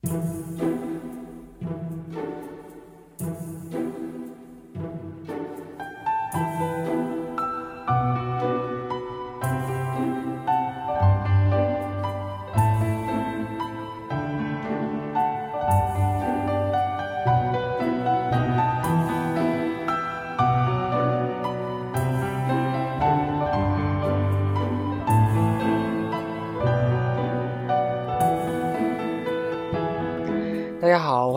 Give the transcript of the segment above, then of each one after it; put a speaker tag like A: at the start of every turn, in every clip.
A: 大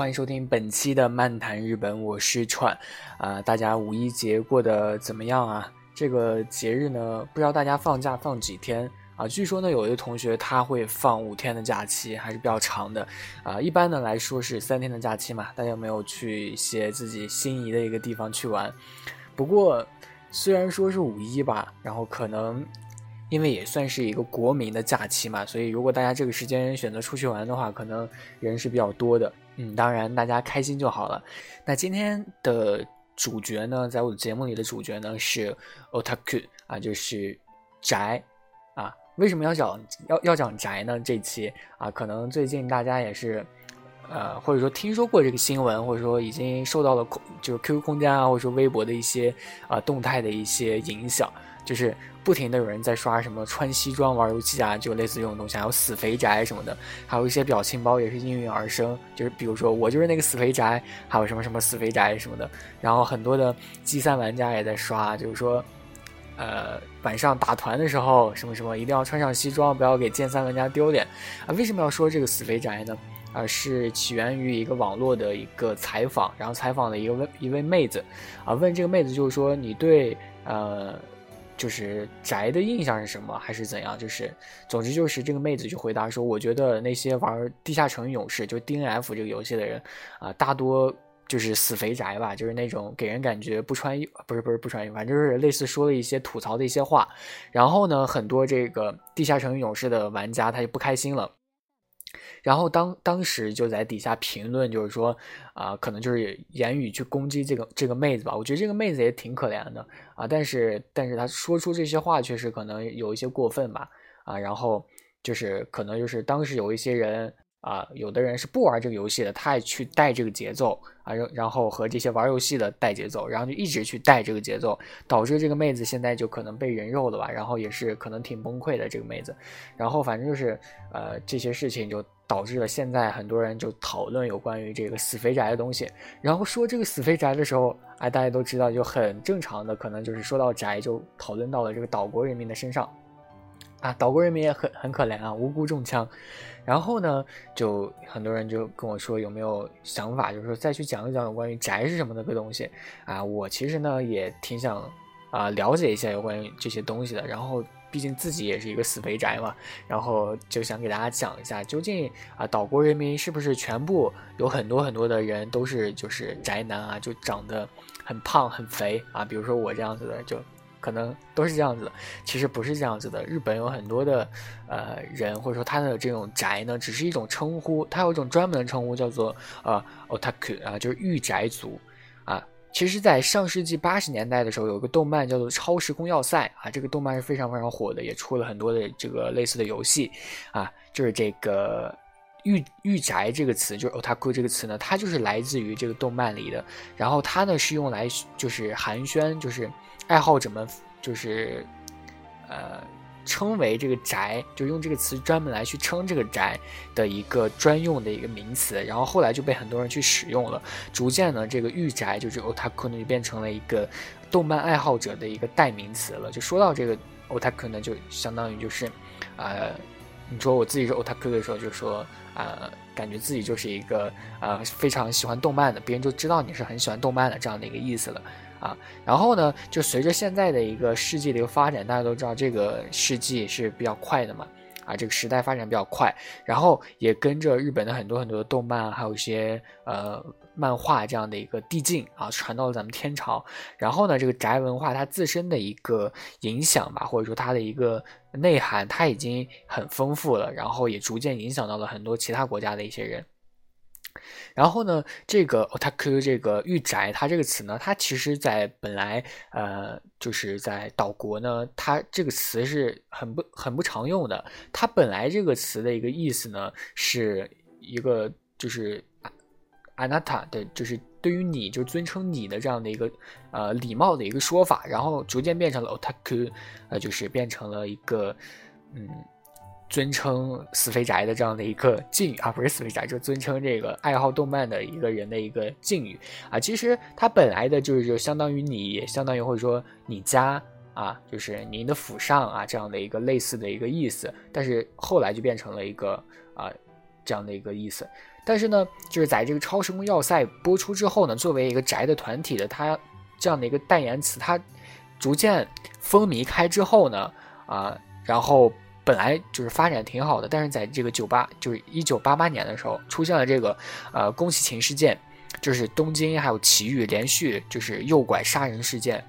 A: 欢迎收听本期的漫谈日本，我是串啊。大家五一节过得怎么样啊？这个节日呢，不知道大家放假放几天啊？据说呢，有的同学他会放五天的假期，还是比较长的啊。一般的来说是三天的假期嘛。大家有没有去一些自己心仪的一个地方去玩？不过虽然说是五一吧，然后可能。因为也算是一个国民的假期嘛，所以如果大家这个时间选择出去玩的话，可能人是比较多的。嗯，当然大家开心就好了。那今天的主角呢，在我的节目里的主角呢是 otaku 啊，就是宅啊。为什么要讲要要讲宅呢？这期啊，可能最近大家也是呃，或者说听说过这个新闻，或者说已经受到了空就是 QQ 空间啊，或者说微博的一些啊动态的一些影响，就是。不停的有人在刷什么穿西装玩游戏啊，就类似这种东西，还有死肥宅什么的，还有一些表情包也是应运而生，就是比如说我就是那个死肥宅，还有什么什么死肥宅什么的。然后很多的 G 三玩家也在刷，就是说，呃，晚上打团的时候什么什么一定要穿上西装，不要给剑三玩家丢脸啊。为什么要说这个死肥宅呢？啊，是起源于一个网络的一个采访，然后采访了一个问一位妹子，啊，问这个妹子就是说你对呃。就是宅的印象是什么，还是怎样？就是，总之就是这个妹子就回答说，我觉得那些玩《地下城与勇士》就 D N F 这个游戏的人啊，大多就是死肥宅吧，就是那种给人感觉不穿衣，不是不是不穿衣服，反正就是类似说了一些吐槽的一些话。然后呢，很多这个《地下城与勇士》的玩家他就不开心了。然后当当时就在底下评论，就是说，啊，可能就是言语去攻击这个这个妹子吧。我觉得这个妹子也挺可怜的啊，但是但是她说出这些话，确实可能有一些过分吧，啊，然后就是可能就是当时有一些人。啊，有的人是不玩这个游戏的，他也去带这个节奏啊，然然后和这些玩游戏的带节奏，然后就一直去带这个节奏，导致这个妹子现在就可能被人肉了吧，然后也是可能挺崩溃的这个妹子，然后反正就是呃这些事情就导致了现在很多人就讨论有关于这个死肥宅的东西，然后说这个死肥宅的时候，哎大家都知道就很正常的，可能就是说到宅就讨论到了这个岛国人民的身上。啊，岛国人民也很很可怜啊，无辜中枪。然后呢，就很多人就跟我说有没有想法，就是说再去讲一讲有关于宅是什么的个东西啊。我其实呢也挺想啊了解一下有关于这些东西的。然后毕竟自己也是一个死肥宅嘛，然后就想给大家讲一下，究竟啊岛国人民是不是全部有很多很多的人都是就是宅男啊，就长得很胖很肥啊，比如说我这样子的就。可能都是这样子的，其实不是这样子的。日本有很多的呃人，或者说他的这种宅呢，只是一种称呼，他有一种专门的称呼叫做呃 otaku 啊，就是御宅族。其实，在上世纪八十年代的时候，有个动漫叫做《超时空要塞》啊，这个动漫是非常非常火的，也出了很多的这个类似的游戏啊。就是这个御御宅这个词，就是 otaku 这个词呢，它就是来自于这个动漫里的。然后它呢是用来就是寒暄，就是。爱好者们就是，呃，称为这个宅，就用这个词专门来去称这个宅的一个专用的一个名词，然后后来就被很多人去使用了，逐渐呢，这个御宅就是 otaku 呢就变成了一个动漫爱好者的一个代名词了。就说到这个 otaku 呢，就相当于就是，呃，你说我自己是 otaku 的时候，就说，呃，感觉自己就是一个呃非常喜欢动漫的，别人就知道你是很喜欢动漫的这样的一个意思了。啊，然后呢，就随着现在的一个世纪的一个发展，大家都知道这个世纪是比较快的嘛，啊，这个时代发展比较快，然后也跟着日本的很多很多的动漫，还有一些呃漫画这样的一个递进啊，传到了咱们天朝。然后呢，这个宅文化它自身的一个影响吧，或者说它的一个内涵，它已经很丰富了，然后也逐渐影响到了很多其他国家的一些人。然后呢，这个 otaku 这个御宅，它这个词呢，它其实在本来呃，就是在岛国呢，它这个词是很不很不常用的。它本来这个词的一个意思呢，是一个就是阿娜塔的，就是对于你就尊称你的这样的一个呃礼貌的一个说法，然后逐渐变成了 otaku，呃，就是变成了一个嗯。尊称死肥宅的这样的一个敬语啊，不是死肥宅，就尊称这个爱好动漫的一个人的一个敬语啊。其实它本来的就是就相当于你，相当于或者说你家啊，就是您的府上啊这样的一个类似的一个意思。但是后来就变成了一个啊这样的一个意思。但是呢，就是在这个超时空要塞播出之后呢，作为一个宅的团体的它这样的一个代言词，它逐渐风靡开之后呢，啊，然后。本来就是发展挺好的，但是在这个九八，就是一九八八年的时候，出现了这个呃宫崎勤事件，就是东京还有埼玉连续就是诱拐杀人事件，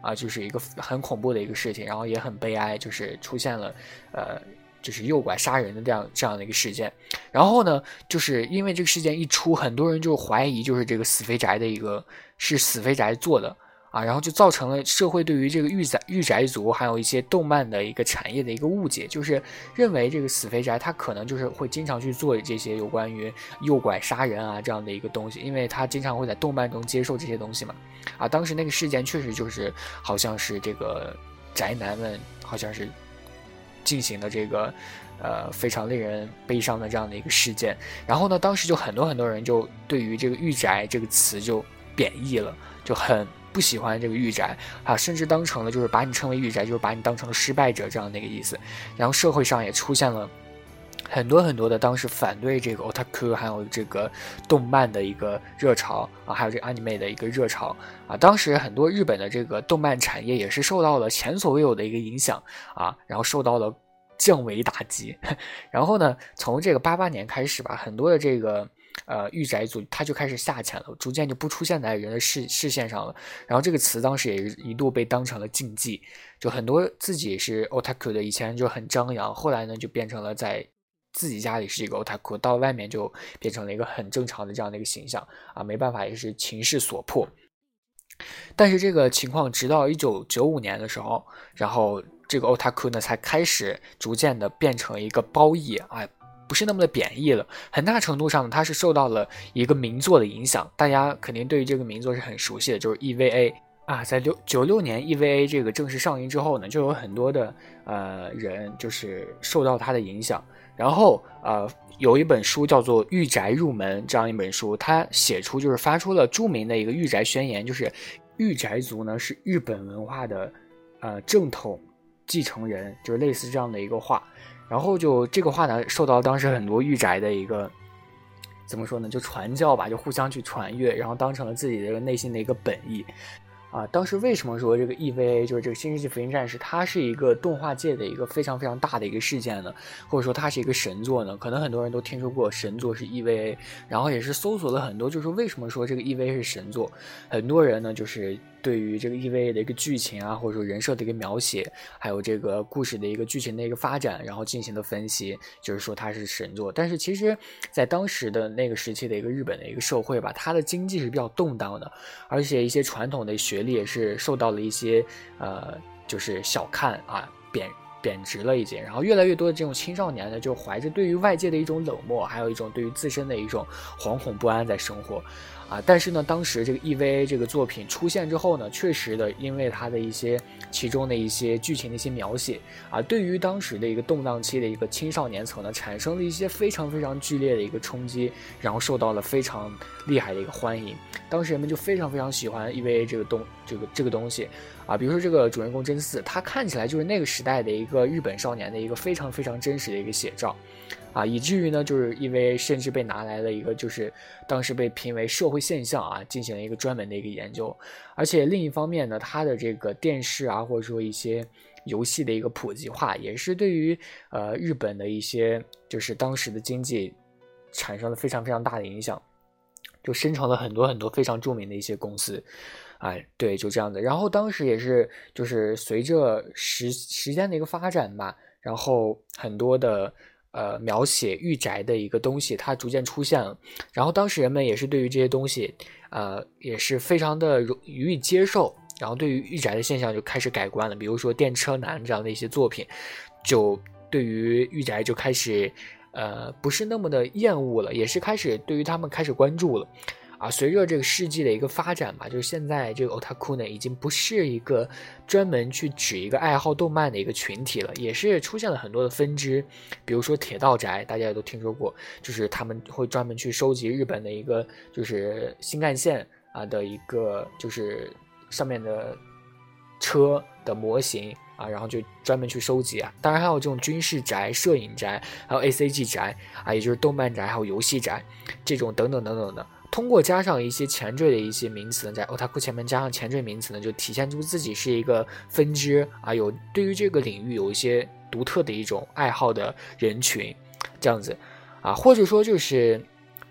A: 啊，就是一个很恐怖的一个事情，然后也很悲哀，就是出现了呃就是诱拐杀人的这样这样的一个事件，然后呢，就是因为这个事件一出，很多人就怀疑就是这个死肥宅的一个是死肥宅做的。啊，然后就造成了社会对于这个御宅御宅族，还有一些动漫的一个产业的一个误解，就是认为这个死肥宅他可能就是会经常去做这些有关于诱拐杀人啊这样的一个东西，因为他经常会在动漫中接受这些东西嘛。啊，当时那个事件确实就是好像是这个宅男们好像是进行了这个呃非常令人悲伤的这样的一个事件，然后呢，当时就很多很多人就对于这个御宅这个词就贬义了，就很。不喜欢这个御宅啊，甚至当成了就是把你称为御宅，就是把你当成了失败者这样的一个意思。然后社会上也出现了很多很多的当时反对这个 otaku 还有这个动漫的一个热潮啊，还有这 anime 的一个热潮啊。当时很多日本的这个动漫产业也是受到了前所未有的一个影响啊，然后受到了降维打击。然后呢，从这个八八年开始吧，很多的这个。呃，御宅族他就开始下潜了，逐渐就不出现在人的视视线上了。然后这个词当时也一度被当成了禁忌，就很多自己是 otaku 的，以前就很张扬，后来呢就变成了在自己家里是一个 otaku，到外面就变成了一个很正常的这样的一个形象啊，没办法，也是情势所迫。但是这个情况直到一九九五年的时候，然后这个 otaku 呢才开始逐渐的变成一个褒义啊。不是那么的贬义了，很大程度上呢它是受到了一个名作的影响，大家肯定对于这个名作是很熟悉的，就是 EVA 啊，在六九六年 EVA 这个正式上映之后呢，就有很多的呃人就是受到它的影响，然后呃有一本书叫做《御宅入门》这样一本书，它写出就是发出了著名的一个御宅宣言，就是御宅族呢是日本文化的呃正统继承人，就是类似这样的一个话。然后就这个话呢，受到当时很多御宅的一个怎么说呢，就传教吧，就互相去传阅，然后当成了自己的内心的一个本意。啊，当时为什么说这个 EVA 就是这个《新世纪福音战士》，它是一个动画界的一个非常非常大的一个事件呢？或者说它是一个神作呢？可能很多人都听说过神作是 EVA，然后也是搜索了很多，就是为什么说这个 EVA 是神作？很多人呢就是。对于这个 EVA 的一个剧情啊，或者说人设的一个描写，还有这个故事的一个剧情的一个发展，然后进行的分析，就是说它是神作。但是其实，在当时的那个时期的一个日本的一个社会吧，它的经济是比较动荡的，而且一些传统的学历也是受到了一些呃，就是小看啊，贬贬值了一些。然后越来越多的这种青少年呢，就怀着对于外界的一种冷漠，还有一种对于自身的一种惶恐不安在生活。啊，但是呢，当时这个 EVA 这个作品出现之后呢，确实的，因为它的一些其中的一些剧情的一些描写啊，对于当时的一个动荡期的一个青少年层呢，产生了一些非常非常剧烈的一个冲击，然后受到了非常厉害的一个欢迎。当时人们就非常非常喜欢 EVA 这个东这个这个东西啊，比如说这个主人公真嗣，他看起来就是那个时代的一个日本少年的一个非常非常真实的一个写照。啊，以至于呢，就是因为甚至被拿来了一个，就是当时被评为社会现象啊，进行了一个专门的一个研究。而且另一方面呢，它的这个电视啊，或者说一些游戏的一个普及化，也是对于呃日本的一些就是当时的经济产生了非常非常大的影响，就生成了很多很多非常著名的一些公司。哎，对，就这样的。然后当时也是就是随着时时间的一个发展吧，然后很多的。呃，描写御宅的一个东西，它逐渐出现了。然后当时人们也是对于这些东西，呃，也是非常的容予以接受。然后对于御宅的现象就开始改观了。比如说电车男这样的一些作品，就对于御宅就开始呃不是那么的厌恶了，也是开始对于他们开始关注了。啊，随着这个世纪的一个发展吧，就是现在这个 otaku 呢，已经不是一个专门去指一个爱好动漫的一个群体了，也是出现了很多的分支，比如说铁道宅，大家也都听说过，就是他们会专门去收集日本的一个就是新干线啊的一个就是上面的车的模型啊，然后就专门去收集啊。当然还有这种军事宅、摄影宅，还有 A C G 宅啊，也就是动漫宅，还有游戏宅这种等等等等的。通过加上一些前缀的一些名词呢，在 otaku 前面加上前缀名词呢，就体现出自己是一个分支啊，有对于这个领域有一些独特的一种爱好的人群，这样子啊，或者说就是，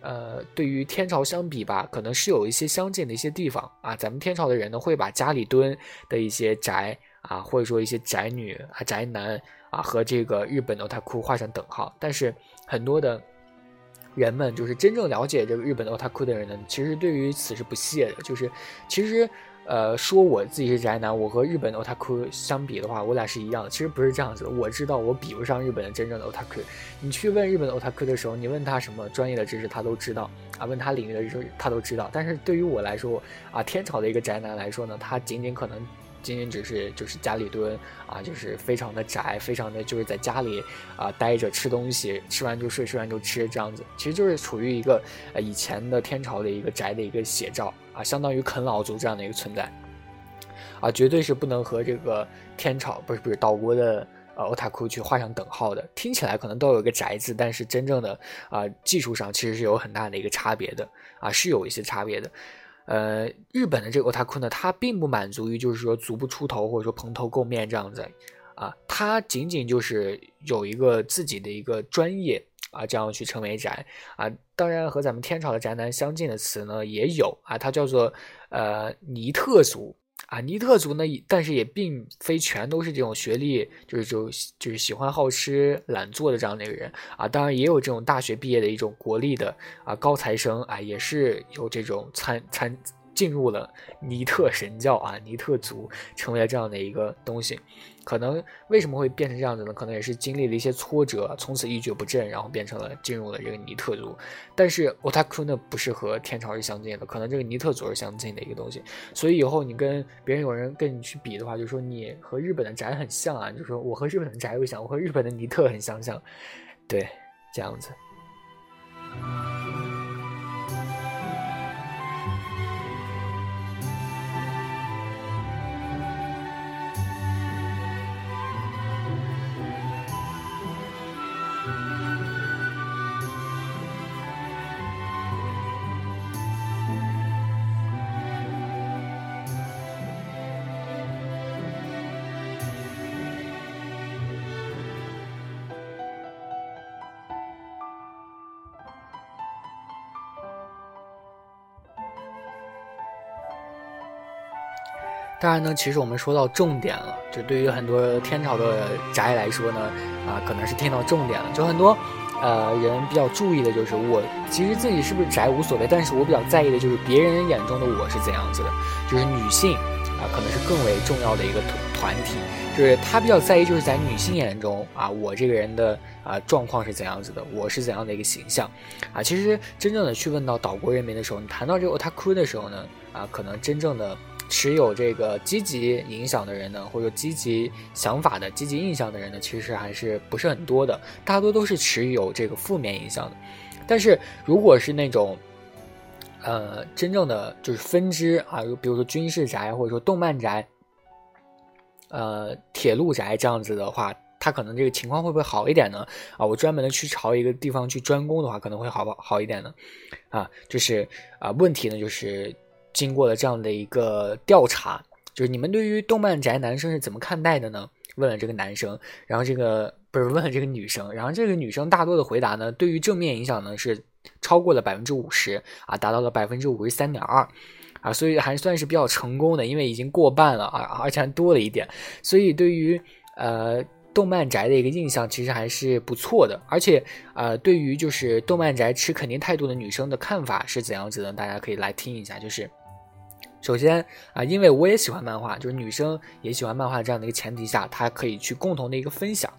A: 呃，对于天朝相比吧，可能是有一些相近的一些地方啊。咱们天朝的人呢，会把家里蹲的一些宅啊，或者说一些宅女啊、宅男啊，和这个日本的 otaku 画上等号，但是很多的。人们就是真正了解这个日本的 otaku 的人呢，其实对于此是不屑的。就是，其实，呃，说我自己是宅男，我和日本的 otaku 相比的话，我俩是一样的。其实不是这样子的。我知道我比不上日本的真正的 otaku。你去问日本的 otaku 的时候，你问他什么专业的知识，他都知道啊；问他领域的知识，他都知道。但是对于我来说，啊，天朝的一个宅男来说呢，他仅仅可能。仅仅只是就是家里蹲啊，就是非常的宅，非常的就是在家里啊待着吃东西，吃完就睡，睡完就吃这样子，其实就是处于一个呃以前的天朝的一个宅的一个写照啊，相当于啃老族这样的一个存在啊，绝对是不能和这个天朝不是不是岛国的呃欧塔库去画上等号的。听起来可能都有一个宅字，但是真正的啊技术上其实是有很大的一个差别的啊，是有一些差别的。呃，日本的这个 otaku 呢，他并不满足于就是说足不出头或者说蓬头垢面这样子啊，他仅仅就是有一个自己的一个专业啊，这样去称为宅啊。当然和咱们天朝的宅男相近的词呢也有啊，它叫做呃尼特族。啊，尼特族呢，但是也并非全都是这种学历，就是就就是喜欢好吃懒做的这样的一个人啊。当然也有这种大学毕业的一种国立的啊高材生啊，也是有这种参参。进入了尼特神教啊，尼特族成为了这样的一个东西，可能为什么会变成这样子呢？可能也是经历了一些挫折，从此一蹶不振，然后变成了进入了这个尼特族。但是 otaku 呢，不是和天朝是相近的，可能这个尼特族是相近的一个东西。所以以后你跟别人有人跟你去比的话，就说你和日本的宅很像啊，就说我和日本的宅又像，我和日本的尼特很相像，对，这样子。当然呢，其实我们说到重点了，就对于很多天朝的宅来说呢，啊，可能是听到重点了。就很多，呃，人比较注意的就是我其实自己是不是宅无所谓，但是我比较在意的就是别人眼中的我是怎样子的。就是女性啊，可能是更为重要的一个团团体，就是他比较在意，就是在女性眼中啊，我这个人的啊状况是怎样子的，我是怎样的一个形象啊。其实真正的去问到岛国人民的时候，你谈到这个他哭的时候呢，啊，可能真正的。持有这个积极影响的人呢，或者积极想法的、积极印象的人呢，其实还是不是很多的，大多都是持有这个负面影响的。但是如果是那种，呃，真正的就是分支啊，比如说军事宅或者说动漫宅，呃，铁路宅这样子的话，他可能这个情况会不会好一点呢？啊，我专门的去朝一个地方去专攻的话，可能会好不好一点呢？啊，就是啊，问题呢就是。经过了这样的一个调查，就是你们对于动漫宅男生是怎么看待的呢？问了这个男生，然后这个不是问了这个女生，然后这个女生大多的回答呢，对于正面影响呢是超过了百分之五十啊，达到了百分之五十三点二啊，所以还算是比较成功的，因为已经过半了啊，而且还多了一点，所以对于呃。动漫宅的一个印象其实还是不错的，而且，呃，对于就是动漫宅持肯定态度的女生的看法是怎样子的？大家可以来听一下。就是，首先啊，因为我也喜欢漫画，就是女生也喜欢漫画这样的一个前提下，她可以去共同的一个分享，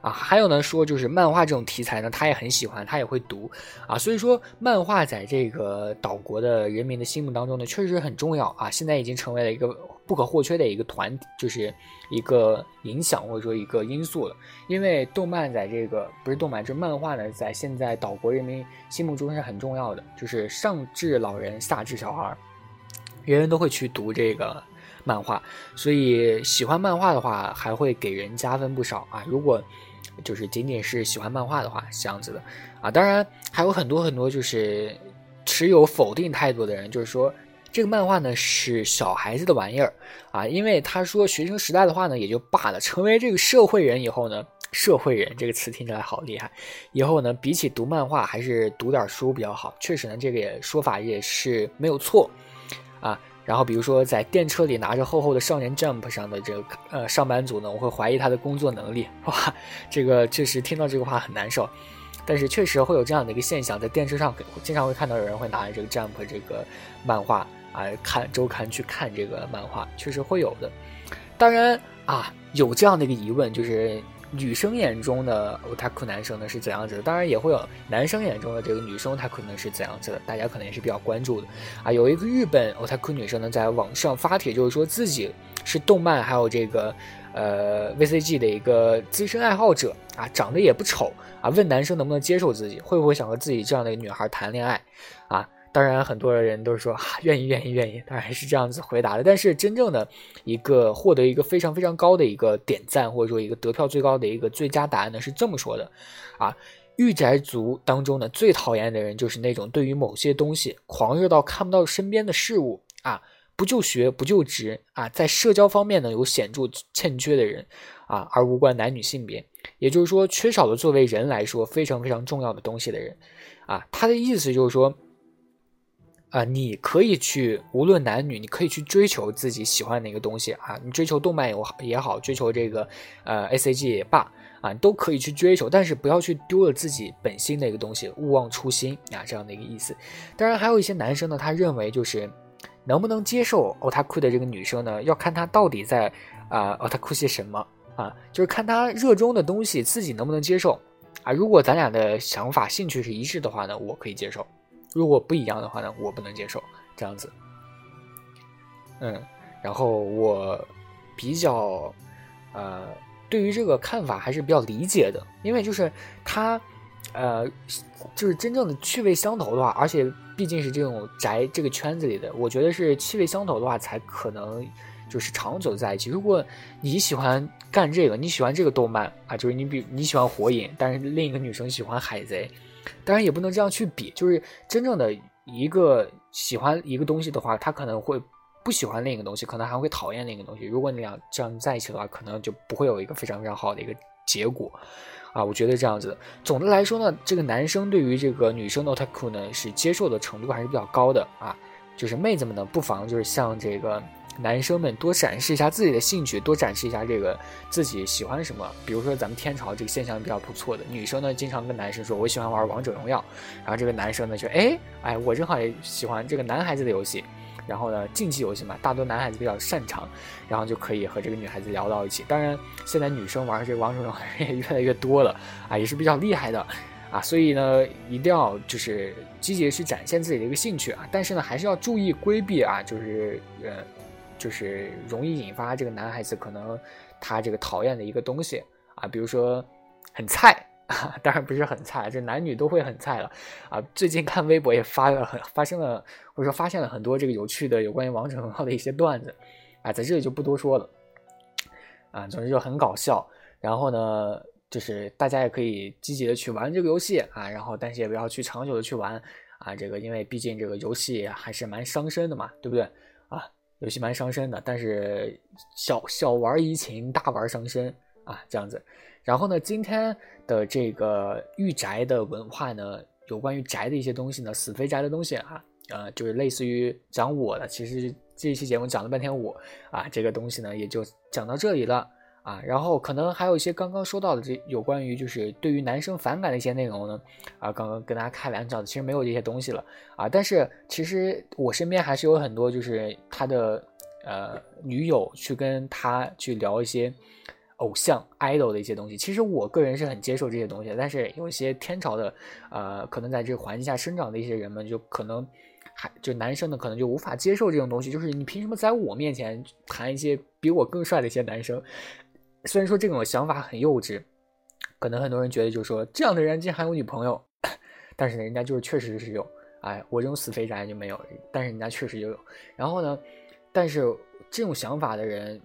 A: 啊，还有呢，说就是漫画这种题材呢，他也很喜欢，他也会读。啊，所以说漫画在这个岛国的人民的心目当中呢，确实很重要。啊，现在已经成为了一个不可或缺的一个团，就是一个影响或者说一个因素了。因为动漫在这个不是动漫，就是漫画呢，在现在岛国人民心目中是很重要的，就是上至老人，下至小孩，人人都会去读这个漫画，所以喜欢漫画的话，还会给人加分不少啊。如果就是仅仅是喜欢漫画的话，这样子的。啊，当然还有很多很多就是持有否定态度的人，就是说这个漫画呢是小孩子的玩意儿啊，因为他说学生时代的话呢也就罢了，成为这个社会人以后呢，社会人这个词听起来好厉害，以后呢比起读漫画还是读点书比较好，确实呢这个也说法也是没有错啊。然后，比如说在电车里拿着厚厚的《少年 Jump》上的这个呃上班族呢，我会怀疑他的工作能力。哇，这个确实听到这个话很难受，但是确实会有这样的一个现象，在电车上经常会看到有人会拿着这个《Jump》这个漫画啊看周刊去看这个漫画，确实会有的。当然啊，有这样的一个疑问就是。女生眼中的 otaku 男生呢是怎样子的？当然也会有男生眼中的这个女生 otaku 呢是怎样子的？大家可能也是比较关注的啊。有一个日本 otaku 女生呢在网上发帖，就是说自己是动漫还有这个呃 VCG 的一个资深爱好者啊，长得也不丑啊，问男生能不能接受自己，会不会想和自己这样的女孩谈恋爱啊？当然，很多人都是说啊愿意，愿意，愿意，当然是这样子回答的。但是，真正的一个获得一个非常非常高的一个点赞，或者说一个得票最高的一个最佳答案呢，是这么说的：啊，御宅族当中呢，最讨厌的人就是那种对于某些东西狂热到看不到身边的事物啊，不就学不就职啊，在社交方面呢有显著欠缺的人啊，而无关男女性别，也就是说，缺少了作为人来说非常非常重要的东西的人啊。他的意思就是说。啊，你可以去，无论男女，你可以去追求自己喜欢的一个东西啊。你追求动漫也好，也好，追求这个呃 A C G 也罢啊，都可以去追求，但是不要去丢了自己本心的一个东西，勿忘初心啊，这样的一个意思。当然，还有一些男生呢，他认为就是能不能接受 otaku 的这个女生呢，要看他到底在啊 otaku 些什么啊，就是看他热衷的东西自己能不能接受啊。如果咱俩的想法、兴趣是一致的话呢，我可以接受。如果不一样的话呢，我不能接受这样子。嗯，然后我比较呃，对于这个看法还是比较理解的，因为就是他呃，就是真正的趣味相投的话，而且毕竟是这种宅这个圈子里的，我觉得是趣味相投的话，才可能就是长久在一起。如果你喜欢干这个，你喜欢这个动漫啊，就是你比你喜欢火影，但是另一个女生喜欢海贼。当然也不能这样去比，就是真正的一个喜欢一个东西的话，他可能会不喜欢另一个东西，可能还会讨厌另一个东西。如果你俩这样在一起的话，可能就不会有一个非常非常好的一个结果啊！我觉得这样子。总的来说呢，这个男生对于这个女生的 otaku 呢，是接受的程度还是比较高的啊。就是妹子们呢，不妨就是像这个。男生们多展示一下自己的兴趣，多展示一下这个自己喜欢什么。比如说咱们天朝这个现象比较不错的，女生呢经常跟男生说我喜欢玩王者荣耀，然后这个男生呢就哎哎我正好也喜欢这个男孩子的游戏，然后呢竞技游戏嘛，大多男孩子比较擅长，然后就可以和这个女孩子聊到一起。当然现在女生玩这个王者荣耀也越来越多了啊，也是比较厉害的啊，所以呢一定要就是积极去展现自己的一个兴趣啊，但是呢还是要注意规避啊，就是呃。就是容易引发这个男孩子可能他这个讨厌的一个东西啊，比如说很菜啊，当然不是很菜，这男女都会很菜了啊。最近看微博也发了很发生了，或者说发现了很多这个有趣的有关于王者荣耀的一些段子啊，在这里就不多说了啊。总之就很搞笑，然后呢，就是大家也可以积极的去玩这个游戏啊，然后但是也不要去长久的去玩啊，这个因为毕竟这个游戏还是蛮伤身的嘛，对不对？游戏蛮伤身的，但是小小玩怡情，大玩伤身啊，这样子。然后呢，今天的这个御宅的文化呢，有关于宅的一些东西呢，死肥宅的东西啊，呃，就是类似于讲我的。其实这一期节目讲了半天我啊，这个东西呢，也就讲到这里了。啊，然后可能还有一些刚刚说到的这有关于就是对于男生反感的一些内容呢，啊，刚刚跟大家开玩笑的，其实没有这些东西了啊。但是其实我身边还是有很多就是他的呃女友去跟他去聊一些偶像 idol 的一些东西。其实我个人是很接受这些东西的，但是有一些天朝的，呃，可能在这个环境下生长的一些人们，就可能还就男生呢，可能就无法接受这种东西。就是你凭什么在我面前谈一些比我更帅的一些男生？虽然说这种想法很幼稚，可能很多人觉得就是说这样的人竟然还有女朋友，但是，人家就是确实是有。哎，我这种死肥宅就没有，但是人家确实就有。然后呢，但是这种想法的人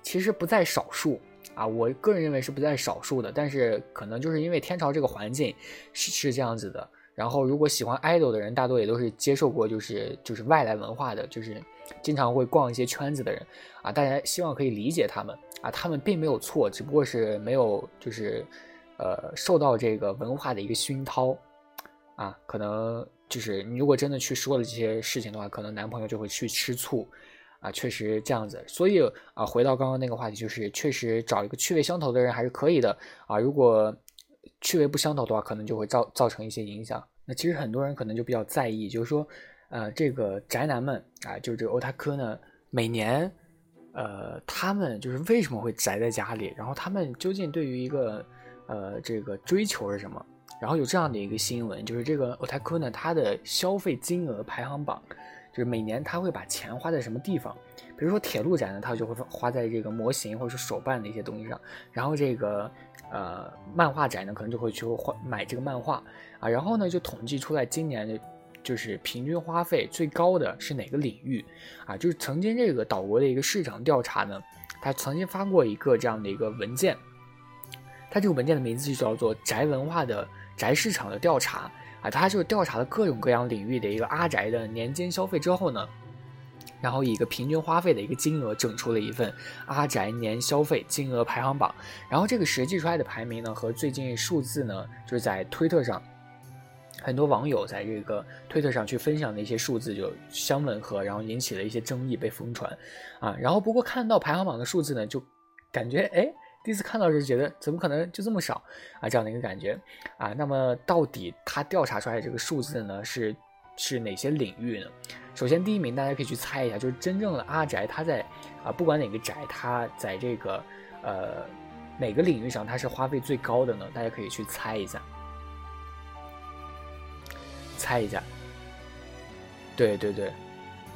A: 其实不在少数啊，我个人认为是不在少数的。但是可能就是因为天朝这个环境是是这样子的。然后如果喜欢 idol 的人，大多也都是接受过就是就是外来文化的，就是经常会逛一些圈子的人啊。大家希望可以理解他们啊，他们并没有错，只不过是没有就是呃受到这个文化的一个熏陶啊，可能。就是你如果真的去说了这些事情的话，可能男朋友就会去吃醋，啊，确实这样子。所以啊，回到刚刚那个话题，就是确实找一个趣味相投的人还是可以的啊。如果趣味不相投的话，可能就会造造成一些影响。那其实很多人可能就比较在意，就是说，呃，这个宅男们啊，就是这个欧塔科呢，每年，呃，他们就是为什么会宅在家里？然后他们究竟对于一个呃这个追求是什么？然后有这样的一个新闻，就是这个 otaku 呢，它的消费金额排行榜，就是每年他会把钱花在什么地方？比如说铁路宅呢，他就会花在这个模型或者是手办的一些东西上。然后这个呃漫画宅呢，可能就会去花买这个漫画啊。然后呢，就统计出来今年的，就是平均花费最高的是哪个领域啊？就是曾经这个岛国的一个市场调查呢，他曾经发过一个这样的一个文件，它这个文件的名字就叫做宅文化的。宅市场的调查啊，他就调查了各种各样领域的一个阿宅的年间消费之后呢，然后以一个平均花费的一个金额整出了一份阿宅年消费金额排行榜。然后这个实际出来的排名呢，和最近数字呢，就是在推特上很多网友在这个推特上去分享的一些数字就相吻合，然后引起了一些争议，被疯传啊。然后不过看到排行榜的数字呢，就感觉哎。第一次看到就觉得怎么可能就这么少啊？这样的一个感觉啊。那么到底他调查出来这个数字呢，是是哪些领域呢？首先第一名大家可以去猜一下，就是真正的阿宅他在啊不管哪个宅，他在这个呃哪个领域上他是花费最高的呢？大家可以去猜一下，猜一下。对对对，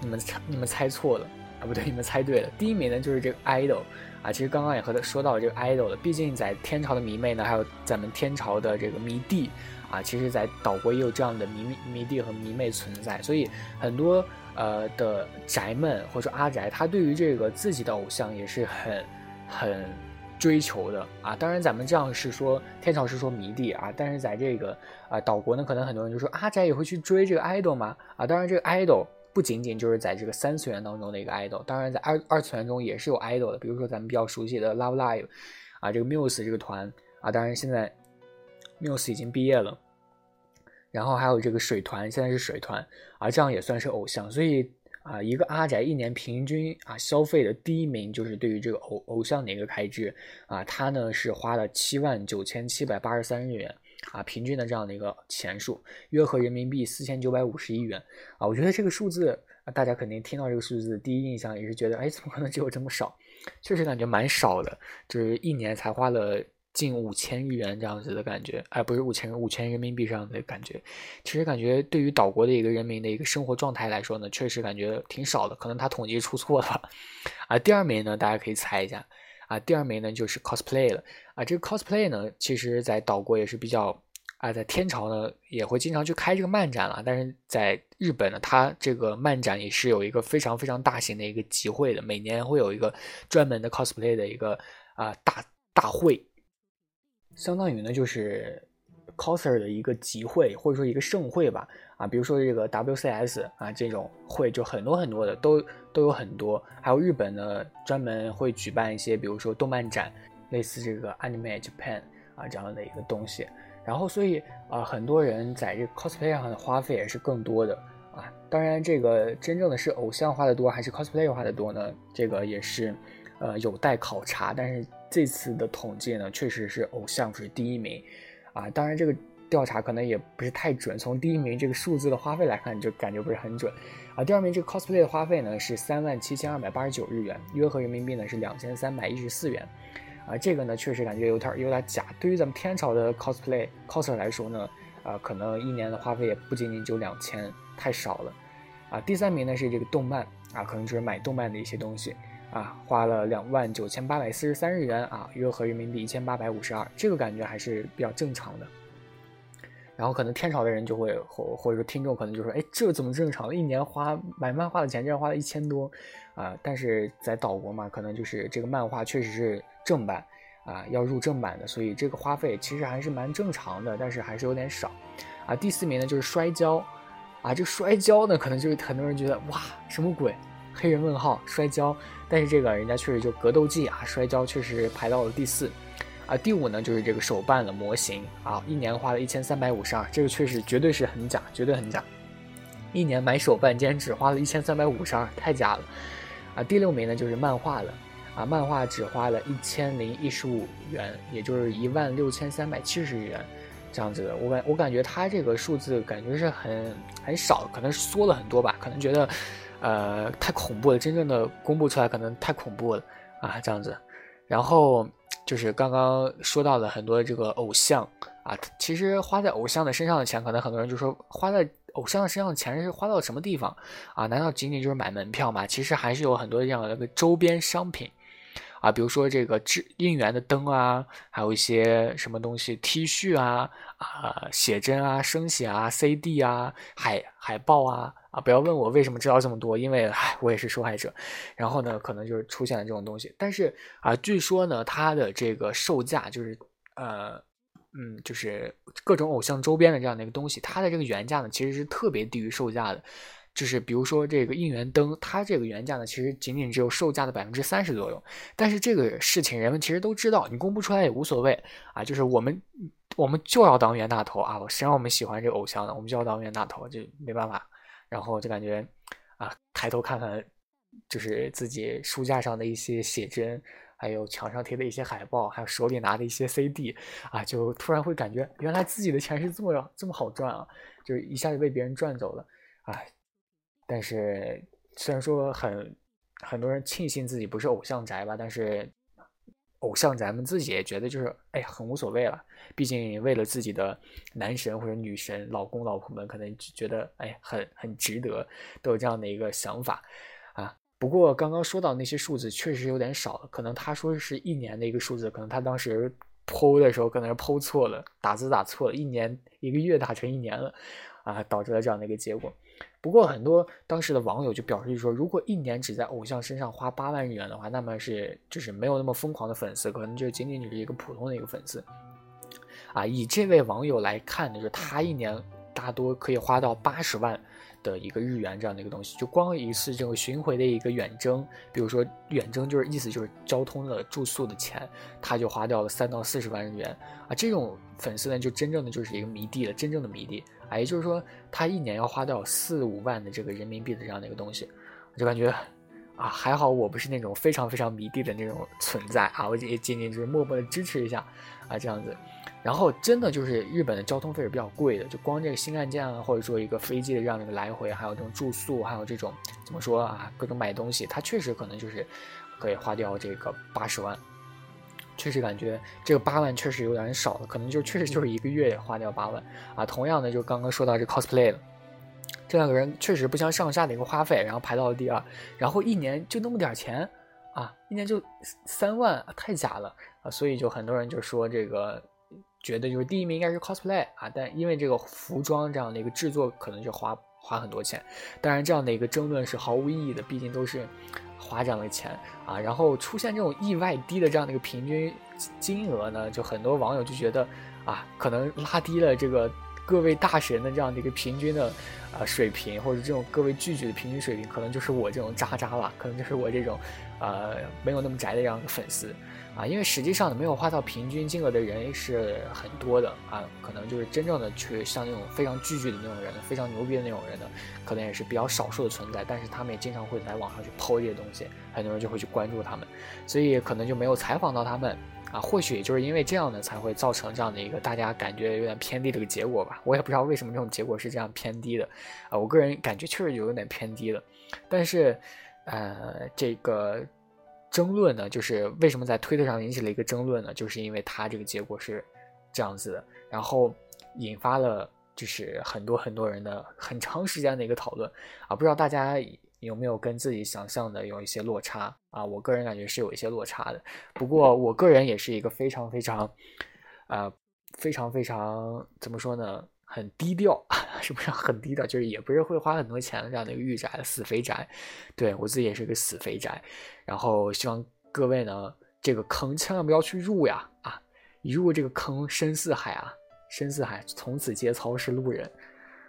A: 你们猜你们猜错了啊？不对，你们猜对了。第一名呢就是这个 idol。啊，其实刚刚也和他说到这个 idol 了，毕竟在天朝的迷妹呢，还有咱们天朝的这个迷弟啊，其实，在岛国也有这样的迷迷弟和迷妹存在，所以很多呃的宅们或者说阿宅，他对于这个自己的偶像也是很很追求的啊。当然，咱们这样是说天朝是说迷弟啊，但是在这个啊岛国呢，可能很多人就说阿宅也会去追这个 idol 吗？啊，当然这个 idol。不仅仅就是在这个三次元当中的一个 idol，当然在二二次元中也是有 idol 的，比如说咱们比较熟悉的 Love Live，啊，这个 Muse 这个团啊，当然现在 Muse 已经毕业了，然后还有这个水团，现在是水团啊，这样也算是偶像，所以啊，一个阿宅一年平均啊消费的第一名就是对于这个偶偶像的一个开支啊，他呢是花了七万九千七百八十三日元。啊，平均的这样的一个钱数，约合人民币四千九百五十亿元啊！我觉得这个数字，大家肯定听到这个数字，第一印象也是觉得，哎，怎么可能只有这么少？确实感觉蛮少的，就是一年才花了近五千日元这样子的感觉，哎，不是五千五千人民币这样的感觉。其实感觉对于岛国的一个人民的一个生活状态来说呢，确实感觉挺少的，可能他统计出错了。啊，第二名呢，大家可以猜一下。啊，第二名呢就是 cosplay 了啊，这个 cosplay 呢，其实在岛国也是比较啊，在天朝呢也会经常去开这个漫展了，但是在日本呢，它这个漫展也是有一个非常非常大型的一个集会的，每年会有一个专门的 cosplay 的一个啊大大会，相当于呢就是 coser 的一个集会或者说一个盛会吧。啊，比如说这个 WCS 啊，这种会就很多很多的，都都有很多。还有日本呢，专门会举办一些，比如说动漫展，类似这个 Anime Japan 啊这样的一个东西。然后，所以啊，很多人在这 cosplay 上的花费也是更多的啊。当然，这个真正的是偶像花的多还是 cosplay 花的多呢？这个也是呃有待考察。但是这次的统计呢，确实是偶像是第一名啊。当然这个。调查可能也不是太准，从第一名这个数字的花费来看，就感觉不是很准。啊，第二名这个 cosplay 的花费呢是三万七千二百八十九日元，约合人民币呢是两千三百一十四元。啊，这个呢确实感觉有点有点假。对于咱们天朝的 cosplay coser 来说呢，啊，可能一年的花费也不仅仅就两千，太少了。啊，第三名呢是这个动漫啊，可能就是买动漫的一些东西啊，花了两万九千八百四十三日元啊，约合人民币一千八百五十二，这个感觉还是比较正常的。然后可能天朝的人就会或或者说听众可能就说，哎，这怎么正常？一年花买漫画的钱竟然花了一千多，啊！但是在岛国嘛，可能就是这个漫画确实是正版，啊，要入正版的，所以这个花费其实还是蛮正常的，但是还是有点少，啊。第四名呢就是摔跤，啊，这个摔跤呢可能就是很多人觉得哇，什么鬼？黑人问号摔跤，但是这个人家确实就格斗技啊，摔跤确实排到了第四。啊，第五呢就是这个手办的模型啊，一年花了一千三百五十二，这个确实绝对是很假，绝对很假。一年买手办竟然只花了一千三百五十二，太假了。啊，第六名呢就是漫画了，啊，漫画只花了一千零一十五元，也就是一万六千三百七十元，这样子的。我感我感觉他这个数字感觉是很很少，可能是缩了很多吧，可能觉得，呃，太恐怖了，真正的公布出来可能太恐怖了啊，这样子。然后。就是刚刚说到的很多这个偶像啊，其实花在偶像的身上的钱，可能很多人就说花在偶像的身上的钱是花到什么地方啊？难道仅仅就是买门票吗？其实还是有很多这样的一个周边商品啊，比如说这个应应援的灯啊，还有一些什么东西 T 恤啊啊写真啊生写啊 CD 啊海海报啊。啊，不要问我为什么知道这么多，因为唉，我也是受害者。然后呢，可能就是出现了这种东西。但是啊，据说呢，它的这个售价就是呃，嗯，就是各种偶像周边的这样的一个东西，它的这个原价呢，其实是特别低于售价的。就是比如说这个应援灯，它这个原价呢，其实仅仅只有售价的百分之三十左右。但是这个事情人们其实都知道，你公布出来也无所谓啊。就是我们我们就要当冤大头啊，谁让我们喜欢这个偶像呢？我们就要当冤大头，就没办法。然后就感觉，啊，抬头看看，就是自己书架上的一些写真，还有墙上贴的一些海报，还有手里拿的一些 CD，啊，就突然会感觉，原来自己的钱是这么这么好赚啊，就是一下就被别人赚走了，哎，但是虽然说很很多人庆幸自己不是偶像宅吧，但是。偶像咱们自己也觉得就是哎呀很无所谓了，毕竟为了自己的男神或者女神、老公老婆们，可能觉得哎很很值得，都有这样的一个想法啊。不过刚刚说到那些数字确实有点少了，可能他说是一年的一个数字，可能他当时剖的时候可能是剖错了，打字打错了，一年一个月打成一年了啊，导致了这样的一个结果。不过很多当时的网友就表示说，如果一年只在偶像身上花八万日元的话，那么是就是没有那么疯狂的粉丝，可能就仅仅只是一个普通的一个粉丝。啊，以这位网友来看呢，就是他一年大多可以花到八十万的一个日元这样的一个东西，就光一次这个巡回的一个远征，比如说远征就是意思就是交通的住宿的钱，他就花掉了三到四十万日元啊，这种粉丝呢就真正的就是一个迷弟了，真正的迷弟。啊，也就是说，他一年要花掉四五万的这个人民币的这样的一个东西，我就感觉，啊，还好我不是那种非常非常迷弟的那种存在啊，我也仅仅就是默默的支持一下，啊，这样子。然后真的就是日本的交通费是比较贵的，就光这个新干线啊，或者说一个飞机的这样的一个来回，还有这种住宿，还有这种怎么说啊，各种买东西，它确实可能就是可以花掉这个八十万。确实感觉这个八万确实有点少了，可能就确实就是一个月也花掉八万啊。同样的，就刚刚说到这 cosplay 了，这两个人确实不相上下的一个花费，然后排到了第二，然后一年就那么点钱啊，一年就三万，太假了啊！所以就很多人就说这个觉得就是第一名应该是 cosplay 啊，但因为这个服装这样的一个制作可能就花花很多钱，当然这样的一个争论是毫无意义的，毕竟都是。花这样的钱啊，然后出现这种意外低的这样的一个平均金额呢，就很多网友就觉得啊，可能拉低了这个各位大神的这样的一个平均的啊水平，或者这种各位巨巨的平均水平，可能就是我这种渣渣了，可能就是我这种呃没有那么宅的这样的粉丝。啊，因为实际上呢，没有花到平均金额的人是很多的啊，可能就是真正的去像那种非常巨巨的那种人，非常牛逼的那种人呢，可能也是比较少数的存在。但是他们也经常会在网上去抛这些东西，很多人就会去关注他们，所以可能就没有采访到他们啊。或许也就是因为这样呢，才会造成这样的一个大家感觉有点偏低的一个结果吧。我也不知道为什么这种结果是这样偏低的啊。我个人感觉确实有点偏低了，但是，呃，这个。争论呢，就是为什么在推特上引起了一个争论呢？就是因为他这个结果是这样子的，然后引发了就是很多很多人的很长时间的一个讨论啊，不知道大家有没有跟自己想象的有一些落差啊？我个人感觉是有一些落差的，不过我个人也是一个非常非常，呃，非常非常怎么说呢？很低调，是不是很低调？就是也不是会花很多钱的这样的一个御宅，死肥宅。对我自己也是个死肥宅，然后希望各位呢，这个坑千万不要去入呀！啊，一入这个坑深似海啊，深似海，从此节操是路人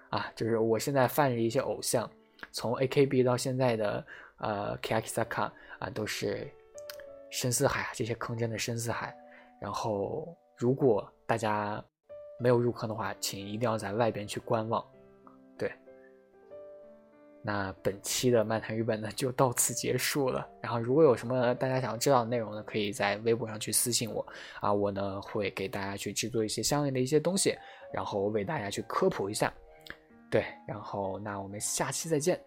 A: 啊！就是我现在犯着一些偶像，从 AKB 到现在的呃 Kakisaka 啊，都是深似海啊，这些坑真的深似海。然后如果大家。没有入坑的话，请一定要在外边去观望。对，那本期的漫谈日本呢就到此结束了。然后如果有什么大家想要知道的内容呢，可以在微博上去私信我啊，我呢会给大家去制作一些相应的一些东西，然后为大家去科普一下。对，然后那我们下期再见。